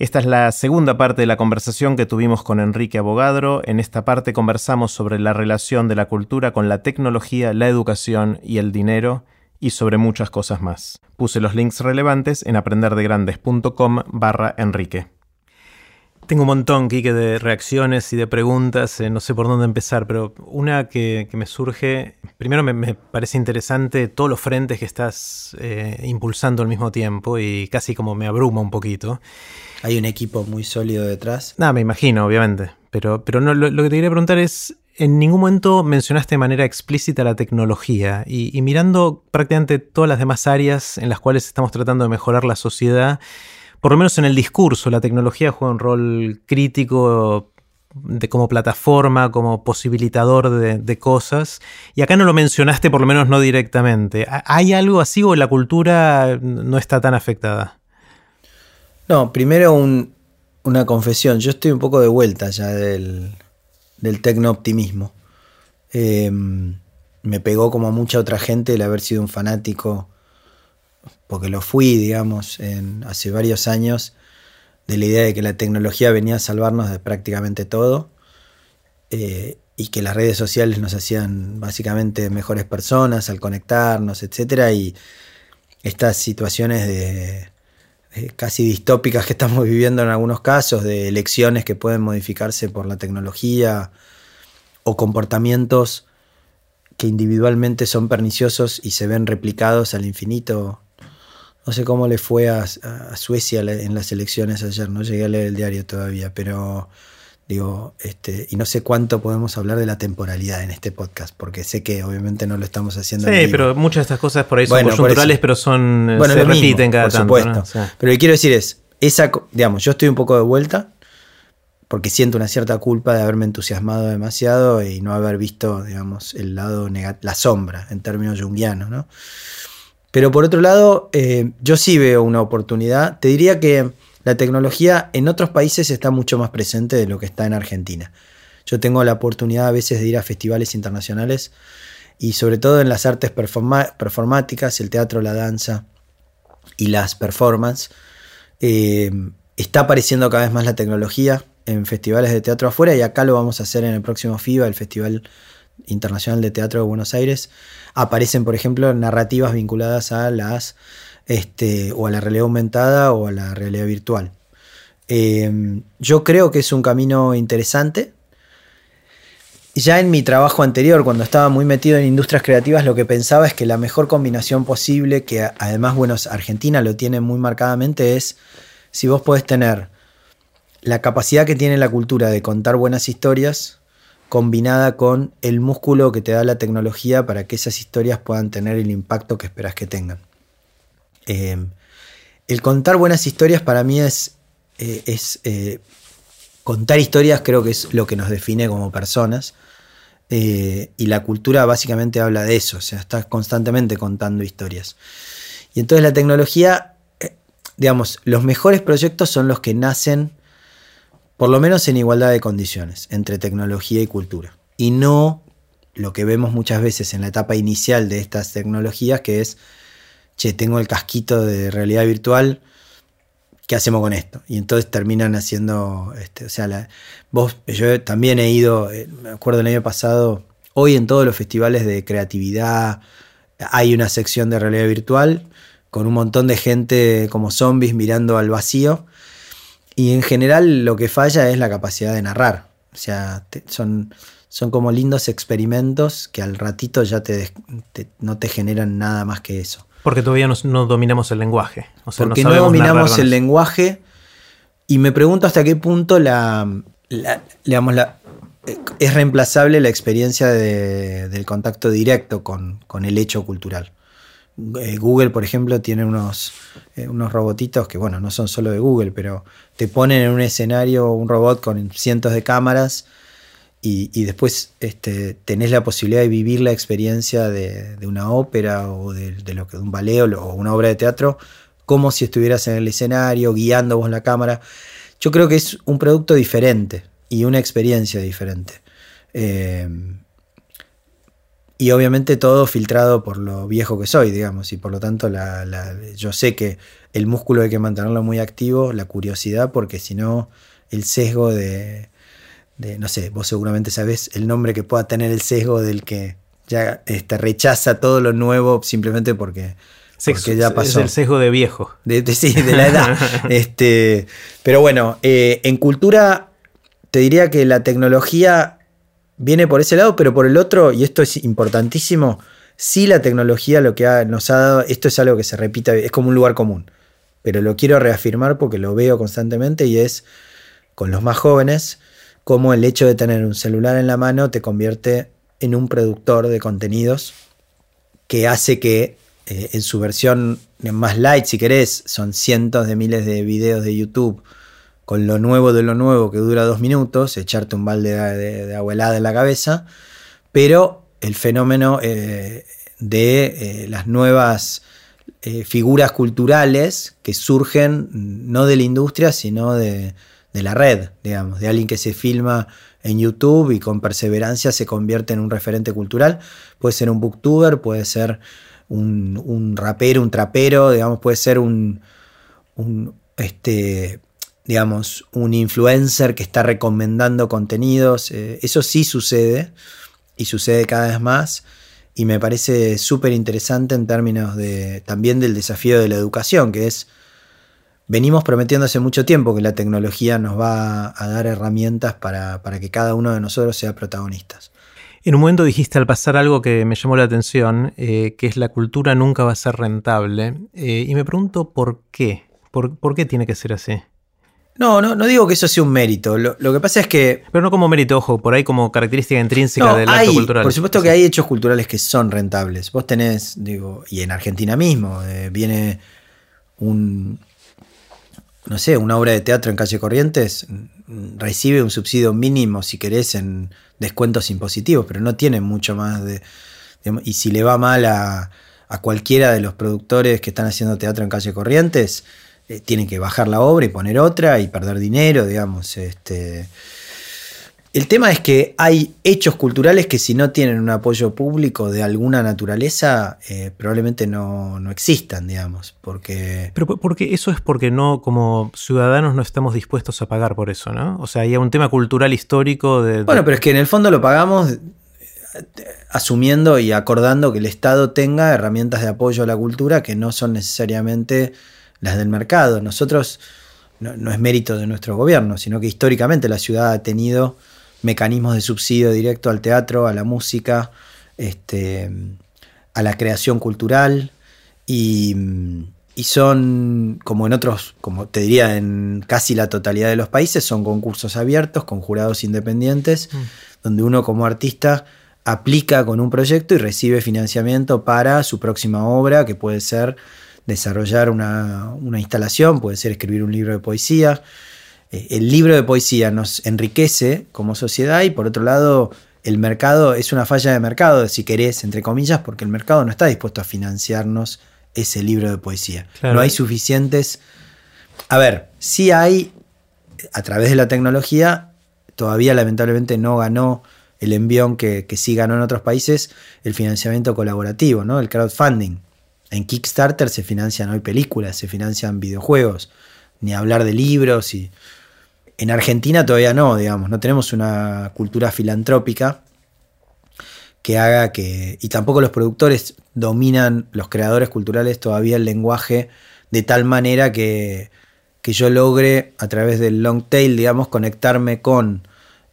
Esta es la segunda parte de la conversación que tuvimos con Enrique Abogadro. En esta parte conversamos sobre la relación de la cultura con la tecnología, la educación y el dinero y sobre muchas cosas más. Puse los links relevantes en aprenderdegrandes.com barra Enrique. Tengo un montón, Kike, de reacciones y de preguntas, eh, no sé por dónde empezar, pero una que, me surge, primero me, parece interesante todos los frentes que estás eh, impulsando al mismo tiempo y casi como me abruma un poquito. Hay un equipo muy sólido detrás. Nada, me imagino, obviamente, pero, pero no, lo, que te quería preguntar es, en ningún momento mencionaste de manera explícita la tecnología y, y mirando prácticamente todas las demás áreas en las cuales estamos tratando de mejorar la sociedad, por lo menos en el discurso, la tecnología juega un rol crítico de como plataforma, como posibilitador de, cosas. Y acá no lo mencionaste, por lo menos no directamente. ¿Hay algo así o la cultura no está tan afectada? No, primero una confesión. Yo estoy un poco de vuelta ya del, del tecno-optimismo. Em, me pegó como a mucha otra gente el haber sido un fanático porque lo fui, digamos, hace varios años, de la idea de que la tecnología venía a salvarnos de prácticamente todo eh, y que las redes sociales nos hacían básicamente mejores personas al conectarnos, etc. Y estas situaciones de, casi distópicas que estamos viviendo en algunos casos, de elecciones que pueden modificarse por la tecnología o comportamientos que individualmente son perniciosos y se ven replicados al infinito no sé cómo le fue a, Suecia en las elecciones ayer, no llegué a leer el diario todavía, pero digo, este, y no sé cuánto podemos hablar de la temporalidad en este podcast, porque sé que obviamente no lo estamos haciendo. Sí, pero muchas de estas cosas por ahí son coyunturales, pero son eh, se repiten cada por Supuesto. Pero lo que quiero decir es, esa, digamos, yo estoy un poco de vuelta, porque siento una cierta culpa de haberme entusiasmado demasiado y no haber visto, digamos, el lado la sombra en términos junguianos, ¿no? Pero por otro lado, eh, yo sí veo una oportunidad. Te diría que la tecnología en otros países está mucho más presente de lo que está en Argentina. Yo tengo la oportunidad a veces de ir a festivales internacionales y sobre todo en las artes performáticas, el teatro, la danza y las performances. Eh, está apareciendo cada vez más la tecnología en festivales de teatro afuera y acá lo vamos a hacer en el próximo FIBA, el Festival Internacional de Teatro de Buenos Aires, aparecen, por ejemplo, narrativas vinculadas a las este, o a la realidad aumentada o a la realidad virtual. Em, yo creo que es un camino interesante. Ya en mi trabajo anterior, cuando estaba muy metido en industrias creativas, lo que pensaba es que la mejor combinación posible, que además, bueno, Argentina lo tiene muy marcadamente, es si vos podés tener la capacidad que tiene la cultura de contar buenas historias, combinada con el músculo que te da la tecnología para que esas historias puedan tener el impacto que esperas que tengan. Eh, el contar buenas historias para mí es, eh, es eh, contar historias creo que es lo que nos define como personas. y la cultura básicamente habla de eso, o sea, estás constantemente contando historias. Y entonces la tecnología, digamos, los mejores proyectos son los que nacen por lo menos en igualdad de condiciones entre tecnología y cultura. Y no lo que vemos muchas veces en la etapa inicial de estas tecnologías, que es, che, tengo el casquito de realidad virtual, ¿qué hacemos con esto? Y entonces terminan haciendo, este, o sea, vos, yo también he ido, eh, me acuerdo el año pasado, hoy en todos los festivales de creatividad hay una sección de realidad virtual con un montón de gente como zombies mirando al vacío y en general lo que falla es la capacidad de narrar. O sea, son, son como lindos experimentos que al ratito ya te, no te generan nada más que eso. Porque todavía no, dominamos el lenguaje. Porque no, dominamos el lenguaje y me pregunto hasta qué punto la, digamos, la, es reemplazable la experiencia del contacto directo con, con el hecho cultural. Eh, Google, por ejemplo, tiene unos, eh, unos robotitos que, bueno, no son solo de Google, pero te ponen en un escenario un robot con cientos de cámaras y, después este, tenés la posibilidad de vivir la experiencia de, una ópera o de, lo que, un ballet o una obra de teatro como si estuvieras en el escenario, guiando vos la cámara. Yo creo que es un producto diferente y una experiencia diferente. Eh, Y obviamente todo filtrado por lo viejo que soy, digamos, y por lo tanto yo sé que el músculo hay que mantenerlo muy activo, la curiosidad, porque si no, el sesgo de, no sé, vos seguramente sabés el nombre que pueda tener el sesgo del que ya este, rechaza todo lo nuevo simplemente porque, ya pasó. Es el sesgo de viejo. De, sí, de la edad. este, pero bueno, eh, en cultura te diría que la tecnología viene por ese lado, pero por el otro, y esto es importantísimo, sí la tecnología lo que nos ha dado, esto es algo que se repite, es como un lugar común, pero lo quiero reafirmar porque lo veo constantemente y es con los más jóvenes, como el hecho de tener un celular en la mano te convierte en un productor de contenidos que hace que eh, en su versión más light, si querés, son cientos de miles de videos de YouTube con lo nuevo de lo nuevo que dura dos minutos, echarte un balde de, de, en la cabeza, pero el fenómeno eh, de eh, las nuevas eh, figuras culturales que surgen no de la industria, sino de, la red, digamos, de alguien que se filma en YouTube y con perseverancia se convierte en un referente cultural. Puede ser un booktuber, puede ser un, rapero, un trapero, digamos, puede ser un, un este, digamos, un influencer que está recomendando contenidos. Eh, eso sí sucede y sucede cada vez más y me parece súper interesante en términos de también del desafío de la educación, que es, venimos prometiendo hace mucho tiempo que la tecnología nos va a dar herramientas para, que cada uno de nosotros sea protagonistas. En un momento dijiste al pasar algo que me llamó la atención, eh, que es la cultura nunca va a ser rentable, eh, y me pregunto por qué, por qué tiene que ser así. No, no, no digo que eso sea un mérito. Lo, que pasa es que. Pero no como mérito, ojo, por ahí como característica intrínseca del acto cultural. Por supuesto que hay hechos culturales que son rentables. Vos tenés, digo, y en Argentina mismo, eh, viene un. No sé, una obra de teatro en calle Corrientes mm, recibe un subsidio mínimo, si querés, en descuentos impositivos, pero no tiene mucho más de. y si le va mal a, a cualquiera de los productores que están haciendo teatro en calle Corrientes eh, tienen que bajar la obra y poner otra y perder dinero, digamos. Este. El tema es que hay hechos culturales que si no tienen un apoyo público de alguna naturaleza, eh, probablemente no, existan, digamos, porque... Pero porque eso es porque no, como ciudadanos no estamos dispuestos a pagar por eso, ¿no? O sea, hay un tema cultural histórico de... Bueno, pero es que en el fondo lo pagamos eh, asumiendo y acordando que el Estado tenga herramientas de apoyo a la cultura que no son necesariamente las del mercado. Nosotros, no, es mérito de nuestro gobierno, sino que históricamente la ciudad ha tenido mecanismos de subsidio directo al teatro, a la música, este, a la creación cultural y, son, como en otros, como te diría, en casi la totalidad de los países, son concursos abiertos con jurados independientes, mm. donde uno como artista aplica con un proyecto y recibe financiamiento para su próxima obra, que puede ser desarrollar una, instalación, puede ser escribir un libro de poesía. Eh, el libro de poesía nos enriquece como sociedad y por otro lado el mercado es una falla de mercado, si querés, entre comillas, porque el mercado no está dispuesto a financiarnos ese libro de poesía. No hay suficientes... A ver, sí hay, a través de la tecnología, todavía lamentablemente no ganó el envión que, que sí ganó en otros países, el financiamiento colaborativo, ¿no? el crowdfunding. En Kickstarter se financian hoy películas, se financian videojuegos, ni hablar de libros y en Argentina todavía no, digamos, no tenemos una cultura filantrópica que haga que y tampoco los productores dominan los creadores culturales todavía el lenguaje de tal manera que, que yo logre a través del long tail, digamos, conectarme con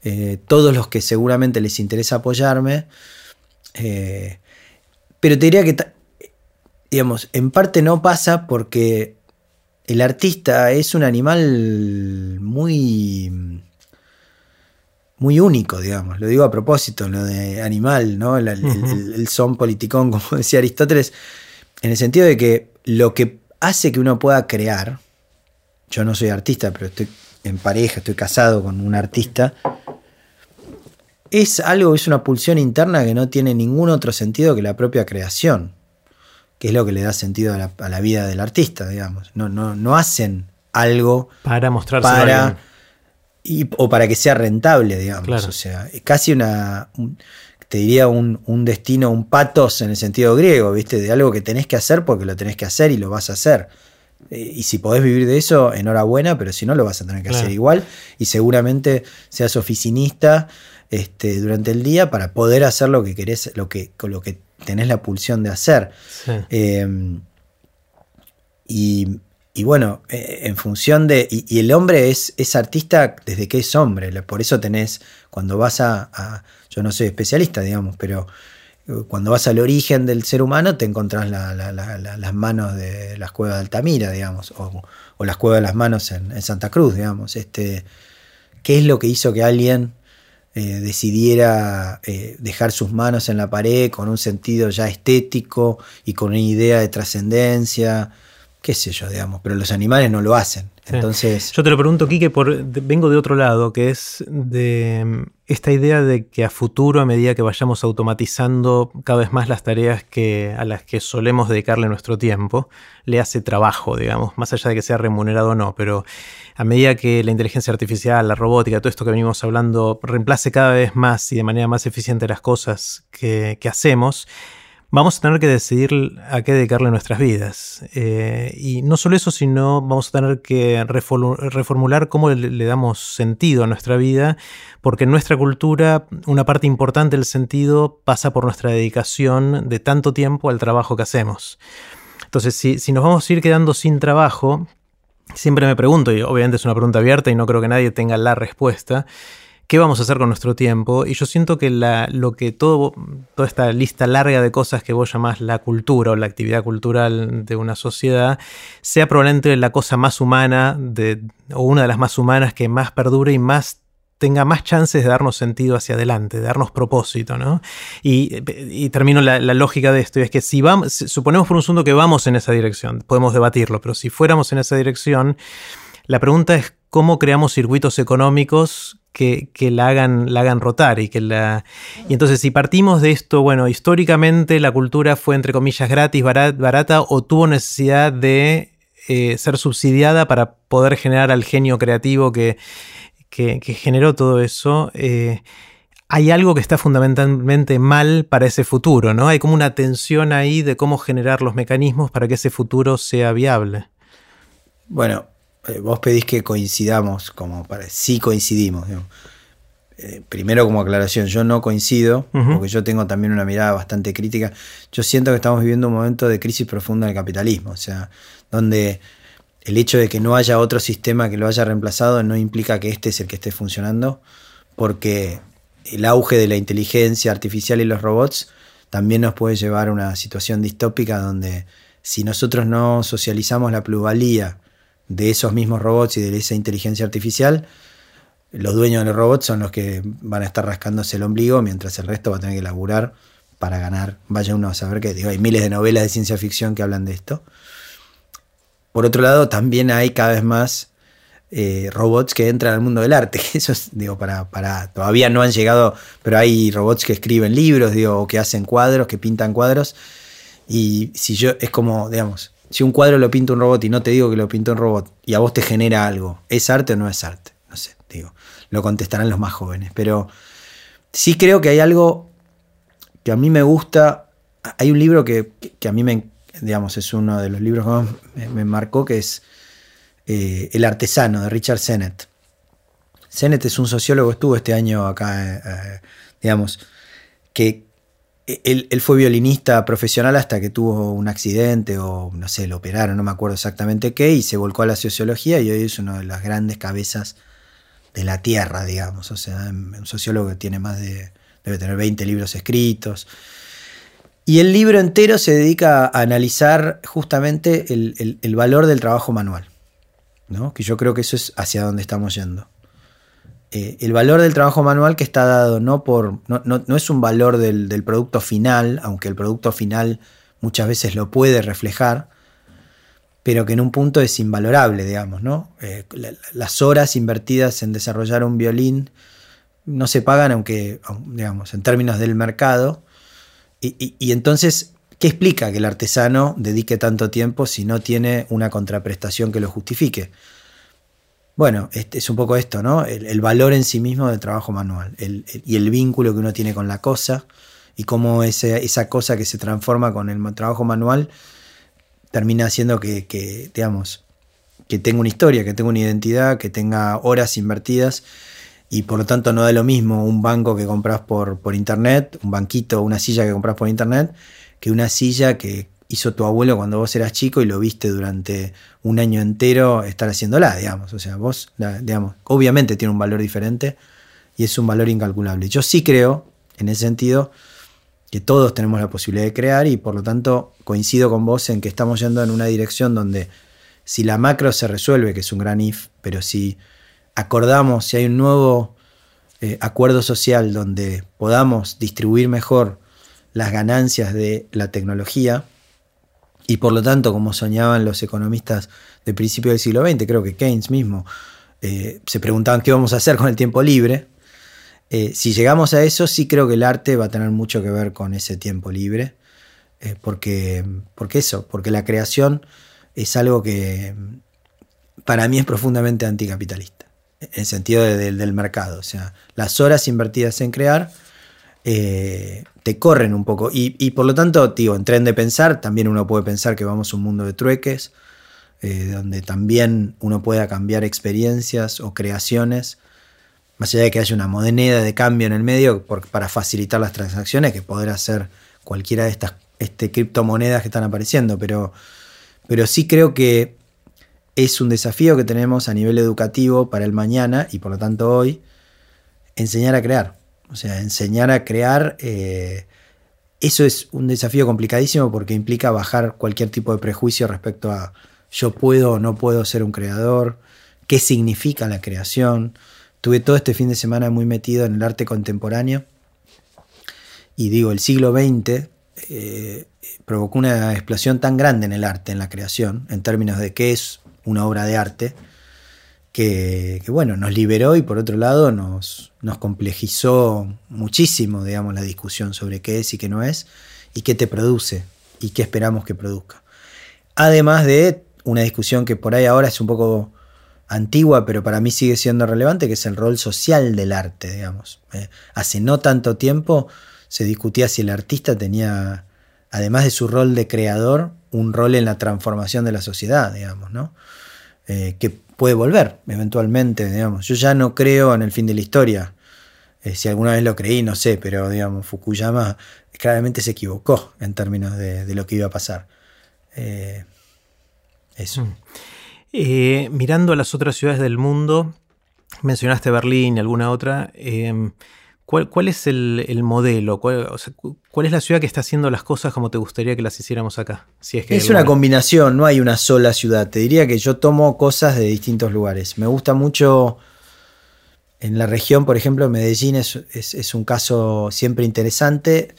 eh, todos los que seguramente les interesa apoyarme. Eh, pero te diría que digamos, en parte no pasa porque el artista es un animal muy muy único, digamos. Lo digo a propósito, lo de animal, ¿no? El, son politicón, como decía Aristóteles, en el sentido de que lo que hace que uno pueda crear, yo no soy artista, pero estoy en pareja, estoy casado con un artista, es algo, es una pulsión interna que no tiene ningún otro sentido que la propia creación que es lo que le da sentido a la, vida del artista, digamos. No, no, no hacen algo para mostrarse para, y, o para que sea rentable, digamos. O sea, es casi una. te diría un, destino, un patos en el sentido griego, ¿viste? De algo que tenés que hacer porque lo tenés que hacer y lo vas a hacer. Eh, y si podés vivir de eso, enhorabuena, pero si no, lo vas a tener que hacer igual. Y seguramente seas oficinista este, durante el día para poder hacer lo que querés, lo que, con lo que tenés la pulsión de hacer. Em, y, bueno, eh, en función de. Y, el hombre es, es, artista desde que es hombre. Por eso tenés, cuando vas a yo no soy especialista, digamos, pero eh, cuando vas al origen del ser humano te encontrás las manos de las cuevas de Altamira, digamos, o, las cuevas de las manos en, Santa Cruz, digamos. Este, ¿Qué es lo que hizo que alguien eh, decidiera eh, dejar sus manos en la pared con un sentido ya estético y con una idea de trascendencia? qué sé yo, digamos, pero los animales no lo hacen. Entonces. Yo te lo pregunto, Quique, por, vengo de otro lado, que es de mm, esta idea de que a futuro, a medida que vayamos automatizando cada vez más las tareas que, a las que solemos dedicarle nuestro tiempo, le hace trabajo, digamos, más allá de que sea remunerado o no, pero a medida que la inteligencia artificial, la robótica, todo esto que venimos hablando, reemplace cada vez más y de manera más eficiente las cosas que, que hacemos, vamos a tener que decidir a qué dedicarle nuestras vidas. Eh, y no solo eso, sino vamos a tener que reformular cómo le, damos sentido a nuestra vida, porque en nuestra cultura una parte importante del sentido pasa por nuestra dedicación de tanto tiempo al trabajo que hacemos. Entonces, si, si nos vamos a ir quedando sin trabajo, siempre me pregunto, y obviamente es una pregunta abierta y no creo que nadie tenga la respuesta, qué vamos a hacer con nuestro tiempo. Y yo siento que lo que toda esta lista larga de cosas que vos llamás la cultura o la actividad cultural de una sociedad, sea probablemente la cosa más humana o una de las más humanas que más perdure y más tenga más chances de darnos sentido hacia adelante, de darnos propósito, ¿no? Y, termino la, lógica de esto, y es que si vamos, suponemos por un segundo que vamos en esa dirección, podemos debatirlo, pero si fuéramos en esa dirección, la pregunta es cómo creamos circuitos económicos que, la, hagan, la hagan rotar y que la... Y entonces si partimos de esto, bueno, históricamente la cultura fue entre comillas gratis, barata o tuvo necesidad de eh, ser subsidiada para poder generar al genio creativo que, que, generó todo eso. Eh, hay algo que está fundamentalmente mal para ese futuro, ¿no? Hay como una tensión ahí de cómo generar los mecanismos para que ese futuro sea viable. Bueno, vos pedís que coincidamos, como para, sí coincidimos. Eh, primero como aclaración, yo no coincido, porque yo tengo también una mirada bastante crítica. Yo siento que estamos viviendo un momento de crisis profunda del capitalismo, o sea, donde el hecho de que no haya otro sistema que lo haya reemplazado no implica que este es el que esté funcionando, porque el auge de la inteligencia artificial y los robots también nos puede llevar a una situación distópica donde si nosotros no socializamos la plusvalía de esos mismos robots y de esa inteligencia artificial, los dueños de los robots son los que van a estar rascándose el ombligo mientras el resto va a tener que laburar para ganar. Vaya uno a saber que hay miles de novelas de ciencia ficción que hablan de esto. Por otro lado, también hay cada vez más eh, robots que entran al mundo del arte. Eso es, digo, para, para. Todavía no han llegado, pero hay robots que escriben libros, digo, o que hacen cuadros, que pintan cuadros. Y si yo, es como, digamos, si un cuadro lo pinta un robot y no te digo que lo pintó un robot y a vos te genera algo, ¿es arte o no es arte? No sé, digo, lo contestarán los más jóvenes. Pero sí creo que hay algo que a mí me gusta. Hay un libro que, a mí me, digamos, es uno de los libros que más me, marcó, que es eh, El artesano de Richard Sennett. Sennett es un sociólogo, estuvo este año acá, eh, eh, digamos, que, él, fue violinista profesional hasta que tuvo un accidente o no sé, lo operaron, no me acuerdo exactamente qué, y se volcó a la sociología y hoy es una de las grandes cabezas de la tierra, digamos. O sea, un sociólogo que tiene más de, debe tener 20 libros escritos. Y el libro entero se dedica a analizar justamente el, valor del trabajo manual, ¿no? que yo creo que eso es hacia donde estamos yendo. Eh, el valor del trabajo manual que está dado no por. no, es un valor del, producto final, aunque el producto final muchas veces lo puede reflejar, pero que en un punto es invalorable, digamos, ¿no? Eh, las horas invertidas en desarrollar un violín no se pagan, aunque, digamos, en términos del mercado. y entonces, ¿qué explica que el artesano dedique tanto tiempo si no tiene una contraprestación que lo justifique? Bueno, este, es un poco esto, ¿no? El, valor en sí mismo del trabajo manual y el vínculo que uno tiene con la cosa y cómo esa cosa que se transforma con el trabajo manual termina haciendo que, digamos, que tenga una historia, que tenga una identidad, que tenga horas invertidas y por lo tanto no da lo mismo un banco que compras por, por internet, un banquito, una silla que compras por internet, que una silla que hizo tu abuelo cuando vos eras chico y lo viste durante un año entero estar haciéndola, digamos. O sea, vos, digamos, obviamente tiene un valor diferente y es un valor incalculable. Yo sí creo, en ese sentido, que todos tenemos la posibilidad de crear y por lo tanto coincido con vos en que estamos yendo en una dirección donde si la macro se resuelve, que es un gran if, pero si acordamos, si hay un nuevo eh, acuerdo social donde podamos distribuir mejor las ganancias de la tecnología, y por lo tanto, como soñaban los economistas de principio del siglo XX, creo que Keynes mismo, eh, se preguntaban qué vamos a hacer con el tiempo libre. Eh, si llegamos a eso, sí creo que el arte va a tener mucho que ver con ese tiempo libre, eh, porque, porque eso, porque la creación es algo que para mí es profundamente anticapitalista, en el sentido del mercado. O sea, las horas invertidas en crear corren un poco. Y, por lo tanto, digo, en tren de pensar, también uno puede pensar que vamos a un mundo de trueques, eh, donde también uno pueda cambiar experiencias o creaciones, más allá de que haya una moneda de cambio en el medio para facilitar las transacciones, que podrá ser cualquiera de estas este, criptomonedas que están apareciendo, pero, pero sí creo que es un desafío que tenemos a nivel educativo para el mañana y por lo tanto hoy, enseñar a crear. O sea, enseñar a crear, eh, eso es un desafío complicadísimo porque implica bajar cualquier tipo de prejuicio respecto a yo puedo o no puedo ser un creador, qué significa la creación. Tuve todo este fin de semana muy metido en el arte contemporáneo y digo, el siglo XX eh, provocó una explosión tan grande en el arte, en la creación, en términos de qué es una obra de arte, que, bueno, nos liberó y por otro lado nos, nos complejizó muchísimo, digamos, la discusión sobre qué es y qué no es, y qué te produce y qué esperamos que produzca. Además de una discusión que por ahí ahora es un poco antigua, pero para mí sigue siendo relevante, que es el rol social del arte, digamos. Eh, hace no tanto tiempo se discutía si el artista tenía, además de su rol de creador, un rol en la transformación de la sociedad, digamos, ¿no? Eh, que puede volver eventualmente, digamos. Yo ya no creo en el fin de la historia. Eh, si alguna vez lo creí, no sé, pero digamos, Fukuyama claramente se equivocó en términos de, lo que iba a pasar. Eh, eso. Mm. Eh, mirando a las otras ciudades del mundo, mencionaste Berlín y alguna otra. ¿Cuál, es el, modelo? ¿Cuál, es la ciudad que está haciendo las cosas como te gustaría que las hiciéramos acá? Si es que es una combinación, no hay una sola ciudad. Te diría que yo tomo cosas de distintos lugares. Me gusta mucho en la región, por ejemplo, Medellín es, es un caso siempre interesante.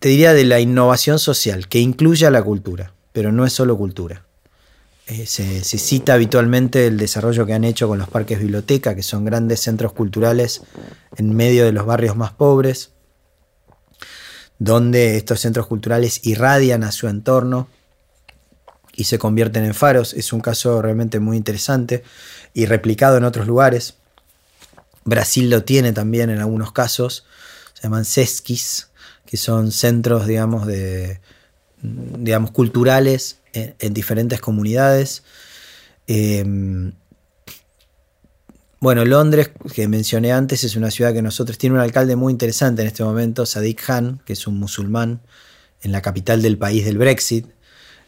Te diría de la innovación social, que incluye a la cultura, pero no es solo cultura. Eh, se, cita habitualmente el desarrollo que han hecho con los parques biblioteca, que son grandes centros culturales en medio de los barrios más pobres, donde estos centros culturales irradian a su entorno y se convierten en faros. Es un caso realmente muy interesante y replicado en otros lugares. Brasil lo tiene también en algunos casos. Se llaman sesquis, que son centros, digamos, de, digamos, culturales en, diferentes comunidades. Em, bueno, Londres, que mencioné antes, es una ciudad que nosotros tiene un alcalde muy interesante en este momento, Sadiq Khan, que es un musulmán en la capital del país del Brexit,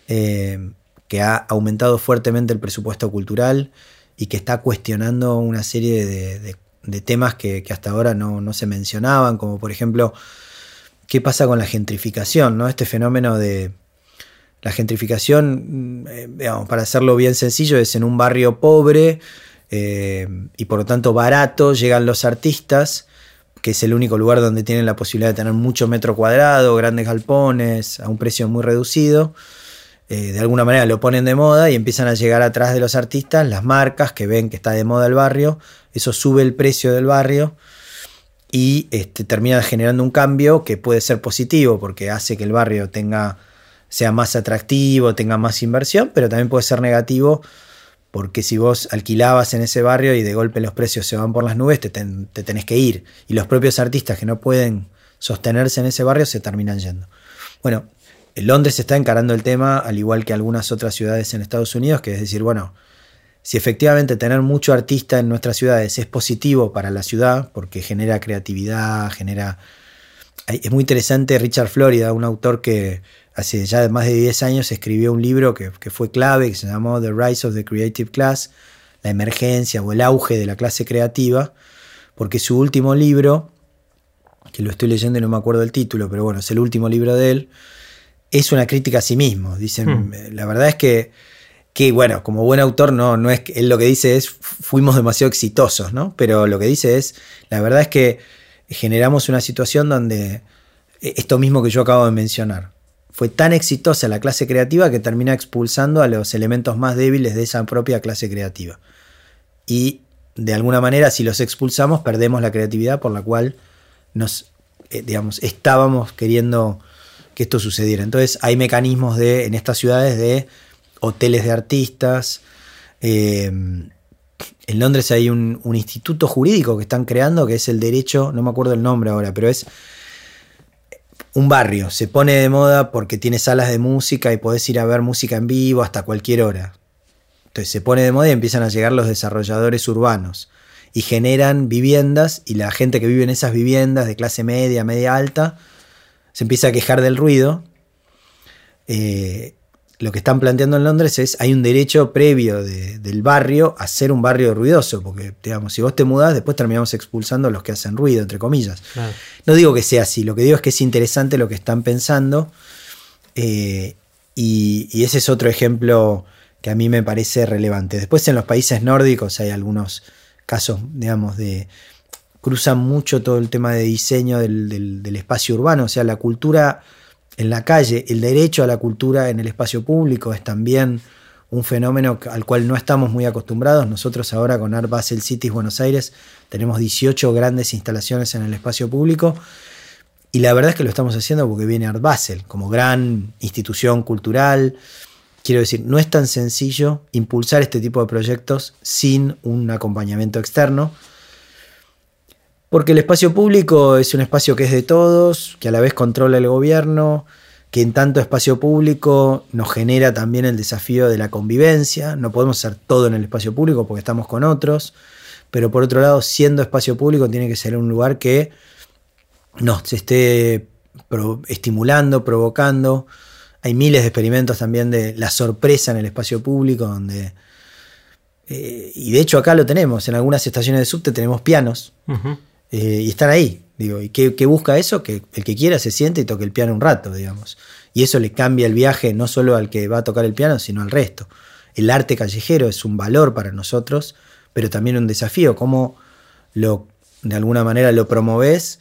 em, que ha aumentado fuertemente el presupuesto cultural y que está cuestionando una serie de, temas que, hasta ahora no, no, se mencionaban, como por ejemplo, qué pasa con la gentrificación, ¿no? Este fenómeno de, la gentrificación, mm, eh, para hacerlo bien sencillo, es en un barrio pobre eh, y por lo tanto barato, llegan los artistas, que es el único lugar donde tienen la posibilidad de tener mucho metro cuadrado, grandes galpones, a un precio muy reducido. Eh, de alguna manera lo ponen de moda y empiezan a llegar atrás de los artistas las marcas que ven que está de moda el barrio, eso sube el precio del barrio y este, termina generando un cambio que puede ser positivo porque hace que el barrio tenga sea más atractivo, tenga más inversión, pero también puede ser negativo porque si vos alquilabas en ese barrio y de golpe los precios se van por las nubes, te, te tenés que ir. Y los propios artistas que no pueden sostenerse en ese barrio se terminan yendo. Bueno, Londres está encarando el tema, al igual que algunas otras ciudades en Estados Unidos, que es decir, bueno, si efectivamente tener mucho artista en nuestras ciudades es positivo para la ciudad, porque genera creatividad, genera... Es muy interesante Richard Florida, un autor que hace ya más de 10 años escribió un libro que, fue clave, que se llamó The Rise of the Creative Class, la emergencia o el auge de la clase creativa, porque su último libro, que lo estoy leyendo y no me acuerdo el título, pero bueno, es el último libro de él, es una crítica a sí mismo. Dicen, hmm. la verdad es que que bueno, como buen autor no, no es él lo que dice es fuimos demasiado exitosos, ¿no? Pero lo que dice es, la verdad es que generamos una situación donde e, esto mismo que yo acabo de mencionar, fue tan exitosa la clase creativa que termina expulsando a los elementos más débiles de esa propia clase creativa. Y de alguna manera, si los expulsamos, perdemos la creatividad por la cual nos, eh, digamos, estábamos queriendo que esto sucediera. Entonces hay mecanismos de, en estas ciudades de hoteles de artistas. Eh, en Londres hay un, instituto jurídico que están creando que es el derecho, no me acuerdo el nombre ahora, pero es un barrio. Se pone de moda porque tiene salas de música y podés ir a ver música en vivo hasta cualquier hora. Entonces se pone de moda y empiezan a llegar los desarrolladores urbanos y generan viviendas y la gente que vive en esas viviendas de clase media, media alta, se empieza a quejar del ruido. Eh, lo que están planteando en Londres es, hay un derecho previo del barrio a ser un barrio ruidoso, porque digamos, si vos te mudás, después terminamos expulsando a los que hacen ruido, entre comillas. No digo que sea así, lo que digo es que es interesante lo que están pensando, eh, y, ese es otro ejemplo que a mí me parece relevante. Después en los países nórdicos hay algunos casos, digamos, de... cruzan mucho todo el tema de diseño del espacio urbano, o sea, la cultura en la calle. El derecho a la cultura en el espacio público es también un fenómeno al cual no estamos muy acostumbrados. Nosotros ahora con Art Basel Cities Buenos Aires tenemos 18 grandes instalaciones en el espacio público y la verdad es que lo estamos haciendo porque viene Art Basel como gran institución cultural. Quiero decir, no es tan sencillo impulsar este tipo de proyectos sin un acompañamiento externo. Porque el espacio público es un espacio que es de todos, que a la vez controla el gobierno, que en tanto espacio público nos genera también el desafío de la convivencia. No podemos hacer todo en el espacio público porque estamos con otros, pero por otro lado, siendo espacio público, tiene que ser un lugar que nos esté estimulando, provocando. Hay miles de experimentos también de la sorpresa en el espacio público, donde... Eh, y de hecho acá lo tenemos, en algunas estaciones de subte tenemos pianos. Eh, y están ahí. Digo, ¿y qué, busca eso? Que el que quiera se siente y toque el piano un rato, digamos. Y eso le cambia el viaje no solo al que va a tocar el piano, sino al resto. El arte callejero es un valor para nosotros, pero también un desafío. ¿Cómo lo, de alguna manera lo promoves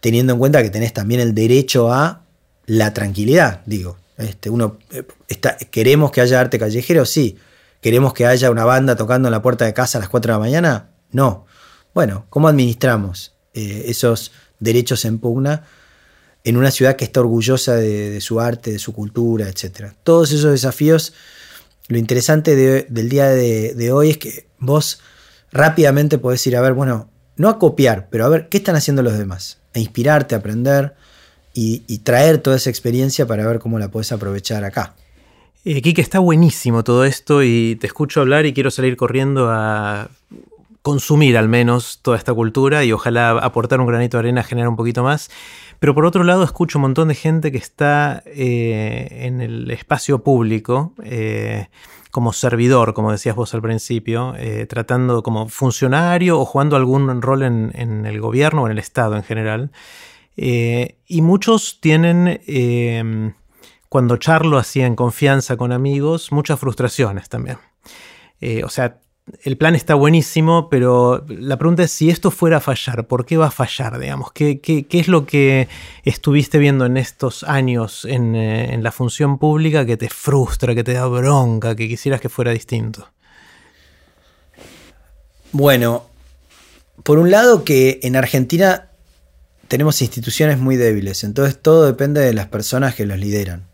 teniendo en cuenta que tenés también el derecho a la tranquilidad? Digo, este, uno eh, está, queremos que haya arte callejero, sí. ¿Queremos que haya una banda tocando en la puerta de casa a las 4 de la mañana? No. Bueno, ¿cómo administramos eh, esos derechos en pugna en una ciudad que está orgullosa de, su arte, de su cultura, etcétera? Todos esos desafíos, lo interesante del día de, hoy es que vos rápidamente podés ir a ver, bueno, no a copiar, pero a ver qué están haciendo los demás, a inspirarte, a aprender y, traer toda esa experiencia para ver cómo la podés aprovechar acá. Eh, Kike, está buenísimo todo esto y te escucho hablar y quiero salir corriendo a consumir al menos toda esta cultura y ojalá aportar un granito de arena, generar un poquito más. Pero por otro lado, escucho un montón de gente que está eh, en el espacio público eh, como servidor, como decías vos al principio, eh, tratando como funcionario o jugando algún rol en, en, el gobierno o en el Estado en general. y muchos tienen, cuando charlo así en confianza con amigos, muchas frustraciones también. o sea, el plan está buenísimo, pero la pregunta es si esto fuera a fallar, ¿por qué va a fallar? Digamos? ¿Qué, es lo que estuviste viendo en estos años en, eh, en, la función pública que te frustra, que te da bronca, que quisieras que fuera distinto? Bueno, por un lado que en Argentina tenemos instituciones muy débiles, entonces todo depende de las personas que los lideran.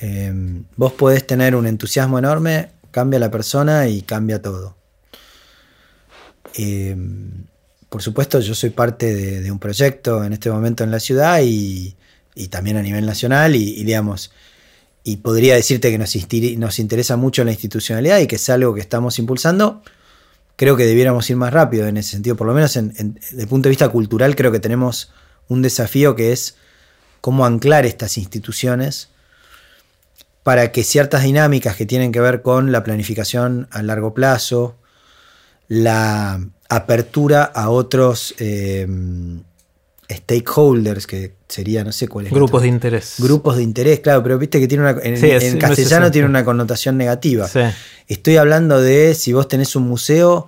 Em, vos podés tener un entusiasmo enorme cambia la persona y cambia todo. Eh, por supuesto, yo soy parte de, un proyecto en este momento en la ciudad y, también a nivel nacional y, digamos, y podría decirte que nos, nos interesa mucho la institucionalidad y que es algo que estamos impulsando. Creo que debiéramos ir más rápido en ese sentido, por lo menos en, desde el punto de vista cultural creo que tenemos un desafío que es cómo anclar estas instituciones para que ciertas dinámicas que tienen que ver con la planificación a largo plazo, la apertura a otros eh, stakeholders, que sería, no sé cuál es. Grupos de interés. Grupos de interés, claro, pero viste que tiene una, en, castellano tiene una connotación negativa. Estoy hablando de si vos tenés un museo,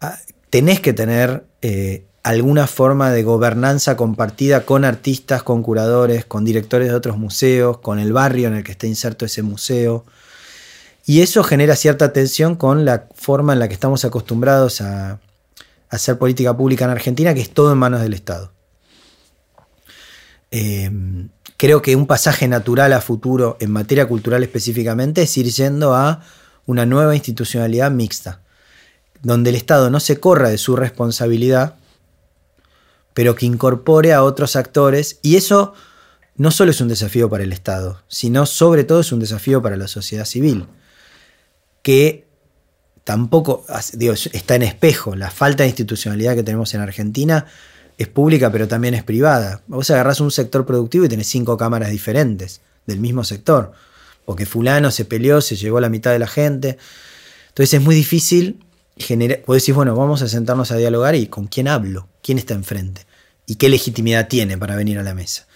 ah, tenés que tener eh, alguna forma de gobernanza compartida con artistas, con curadores, con directores de otros museos, con el barrio en el que está inserto ese museo. Y eso genera cierta tensión con la forma en la que estamos acostumbrados a, hacer política pública en Argentina, que es todo en manos del Estado. Eh, creo que un pasaje natural a futuro en materia cultural específicamente es ir yendo a una nueva institucionalidad mixta, donde el Estado no se corra de su responsabilidad, pero que incorpore a otros actores, y eso no solo es un desafío para el Estado, sino sobre todo es un desafío para la sociedad civil que tampoco, digo, está en espejo. La falta de institucionalidad que tenemos en Argentina es pública, pero también es privada. Vos agarrás un sector productivo y tenés cinco cámaras diferentes del mismo sector, porque fulano se peleó, se llevó la mitad de la gente. Entonces es muy difícil generar, vos bueno, vamos a sentarnos a dialogar y con quién hablo, quién está enfrente y qué legitimidad tiene para venir a la mesa.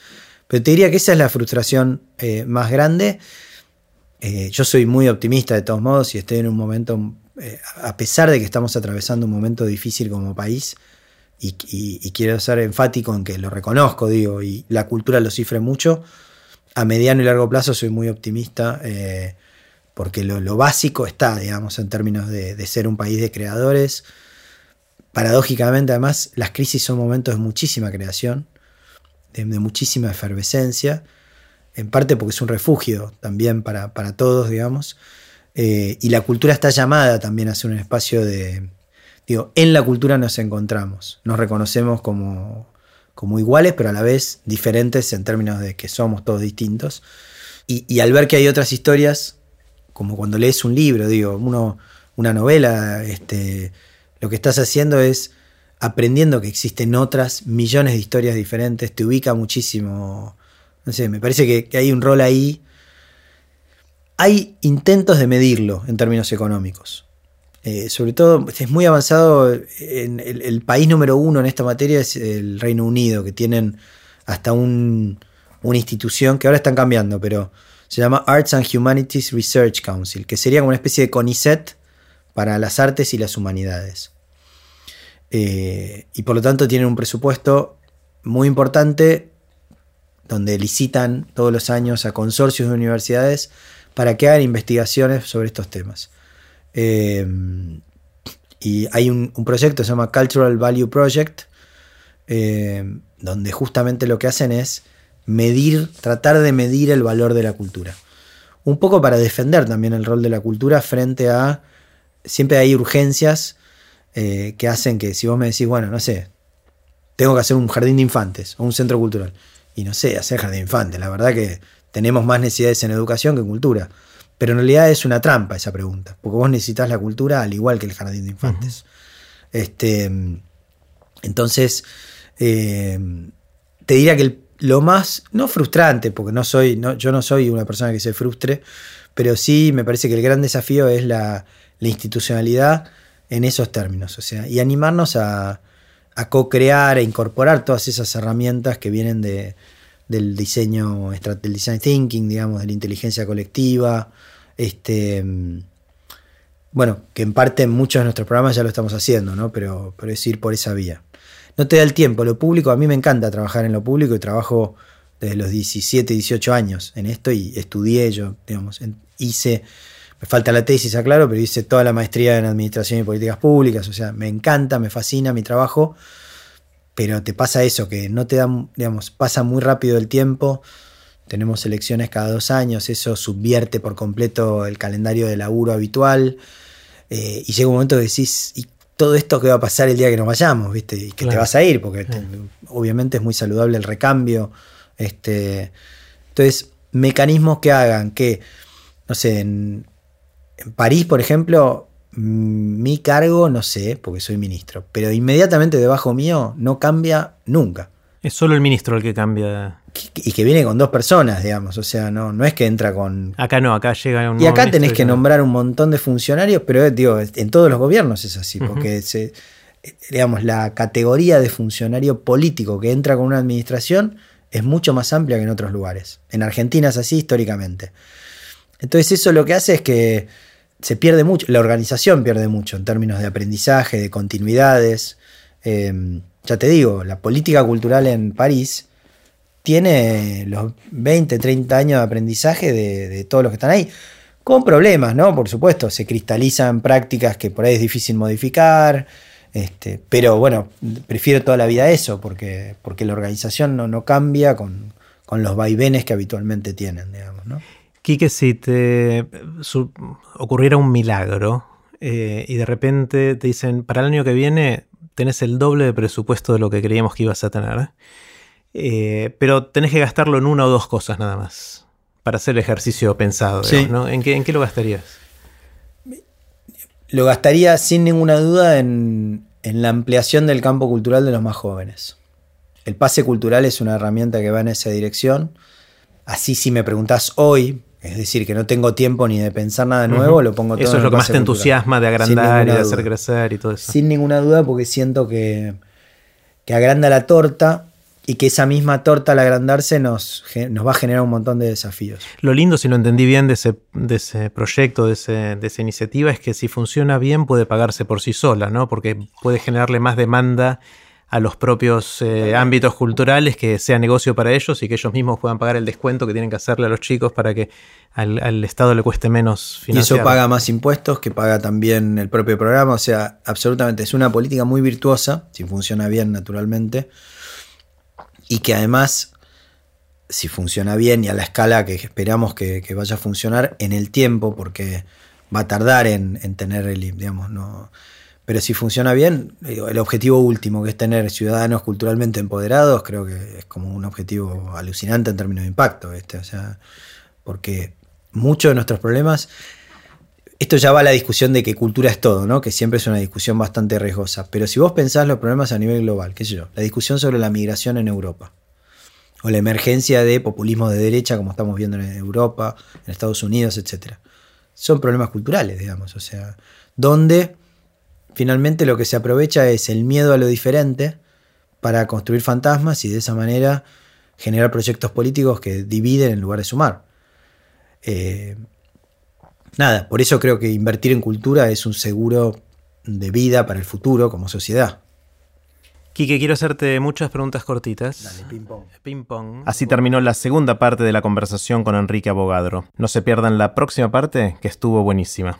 Pero te diría que esa es la frustración eh, más grande eh, yo soy muy optimista de todos modos y estoy en un momento, eh, a pesar de que estamos atravesando un momento difícil como país, y, quiero ser enfático en que lo reconozco, digo, y la cultura lo cifre mucho, a mediano y largo plazo soy muy optimista porque lo, básico está, digamos, en términos de, ser un país de creadores. Paradójicamente, además, las crisis son momentos de muchísima creación, de muchísima efervescencia en parte porque es un refugio también para, todos, digamos, eh, y la cultura está llamada también a ser un espacio de, digo, en la cultura nos encontramos, nos reconocemos como, como iguales, pero a la vez diferentes en términos de que somos todos distintos, y, al ver que hay otras historias, como cuando lees un libro, digo, uno, una novela, este, lo que estás haciendo es aprendiendo que existen otras millones de historias diferentes, te ubica muchísimo no sé, me parece que, hay un rol ahí. Hay intentos de medirlo en términos económicos. Eh, sobre todo, es muy avanzado. En el, país número uno en esta materia es el Reino Unido, que tienen hasta una institución que ahora están cambiando, pero se llama Arts and Humanities Research Council, que sería como una especie de CONICET para las artes y las humanidades. Eh, y por lo tanto tienen un presupuesto muy importante donde licitan todos los años a consorcios de universidades para que hagan investigaciones sobre estos temas. Eh, y hay un, proyecto que se llama Cultural Value Project, eh, donde justamente lo que hacen es medir, tratar de medir el valor de la cultura. Un poco para defender también el rol de la cultura frente a, siempre hay urgencias eh, que hacen que si vos me decís, bueno, no sé, tengo que hacer un jardín de infantes o un centro cultural y no sé, hacer jardín de infantes. La verdad que tenemos más necesidades en educación que en cultura. Pero en realidad es una trampa esa pregunta, porque vos necesitas la cultura al igual que el jardín de infantes. este, entonces, eh, te diría que lo más, no frustrante, porque no soy, no, yo no soy una persona que se frustre, pero sí me parece que el gran desafío es la, institucionalidad en esos términos, o sea, y animarnos a, a co-crear e incorporar todas esas herramientas que vienen de, del diseño, del design thinking, digamos, de la inteligencia colectiva. Este, bueno, que en parte en muchos de nuestros programas ya lo estamos haciendo, ¿no? Pero, pero es ir por esa vía. No te da el tiempo, lo público, a mí me encanta trabajar en lo público y trabajo desde los 17, 18 años en esto y estudié yo, digamos, hice me falta la tesis, aclaro, pero hice toda la maestría en Administración y Políticas Públicas, o sea, me encanta, me fascina mi trabajo, pero te pasa eso, que no te da, digamos, pasa muy rápido el tiempo, tenemos elecciones cada dos años, eso subvierte por completo el calendario de laburo habitual. Eh, y llega un momento que decís, ¿y todo esto qué va a pasar el día que nos vayamos? ¿viste? Y que te vas a ir, porque obviamente es muy saludable el recambio. Este, entonces, mecanismos que hagan que, no sé, en, en París, por ejemplo, mi cargo, no sé, porque soy ministro, pero inmediatamente debajo mío no cambia nunca. Es solo el ministro el que cambia. Y que viene con dos personas, digamos. O sea, no, no es que entra con. Acá no, acá llega un. Y acá tenés que nombrar un montón de funcionarios, pero digo, en todos los gobiernos es así, porque se, digamos, la categoría de funcionario político que entra con una administración es mucho más amplia que en otros lugares. En Argentina es así históricamente. Entonces, eso lo que hace es que se pierde mucho, la organización pierde mucho en términos de aprendizaje, de continuidades. Eh, ya te digo, la política cultural en París tiene los 20, 30 años de aprendizaje de, todos los que están ahí. Con problemas, ¿no? Por supuesto, se cristalizan prácticas que por ahí es difícil modificar. Este, pero bueno, prefiero toda la vida eso, porque, porque la organización no, no cambia con, los vaivenes que habitualmente tienen, digamos, ¿no? Quique, si te ocurriera un milagro eh, y de repente te dicen, para el año que viene tenés el doble de presupuesto de lo que creíamos que ibas a tener. Eh, pero tenés que gastarlo en una o dos cosas nada más. Para hacer el ejercicio pensado. ¿En, qué, lo gastarías? Lo gastaría sin ninguna duda en, en la ampliación del campo cultural de los más jóvenes. El pase cultural es una herramienta que va en esa dirección. Así si me preguntás hoy, es decir, que no tengo tiempo ni de pensar nada nuevo, lo pongo todo Eso es lo que más te entusiasma de agrandar y de hacer crecer y todo eso. Sin ninguna duda, porque siento que, que agranda la torta y que esa misma torta al agrandarse nos, nos va a generar un montón de desafíos. Lo lindo, si lo entendí bien de ese, de ese proyecto, de, de, esa iniciativa, es que si funciona bien puede pagarse por sí sola, ¿no? Porque puede generarle más demanda a los propios eh, ámbitos culturales, que sea negocio para ellos y que ellos mismos puedan pagar el descuento que tienen que hacerle a los chicos para que al, Estado le cueste menos financiar. Y eso paga más impuestos que paga también el propio programa, o sea, absolutamente es una política muy virtuosa, si funciona bien naturalmente, y que además, si funciona bien y a la escala que esperamos que, vaya a funcionar en el tiempo, porque va a tardar en, en tener el, digamos, no pero si funciona bien, el objetivo último, que es tener ciudadanos culturalmente empoderados, creo que es como un objetivo alucinante en términos de impacto. Este, o sea, porque muchos de nuestros problemas, esto ya va a la discusión de que cultura es todo, ¿no? que siempre es una discusión bastante riesgosa. Pero si vos pensás los problemas a nivel global, qué sé yo, la discusión sobre la migración en Europa, o la emergencia de populismo de derecha, como estamos viendo en Europa, en Estados Unidos, etc. Son problemas culturales, digamos. O sea, donde finalmente lo que se aprovecha es el miedo a lo diferente para construir fantasmas y de esa manera generar proyectos políticos que dividen en lugar de sumar. Eh, nada, por eso creo que invertir en cultura es un seguro de vida para el futuro como sociedad. Quique, quiero hacerte muchas preguntas cortitas. Dale, ping pong. Ping pong. Así terminó la segunda parte de la conversación con Enrique Abogadro. No se pierdan la próxima parte, que estuvo buenísima.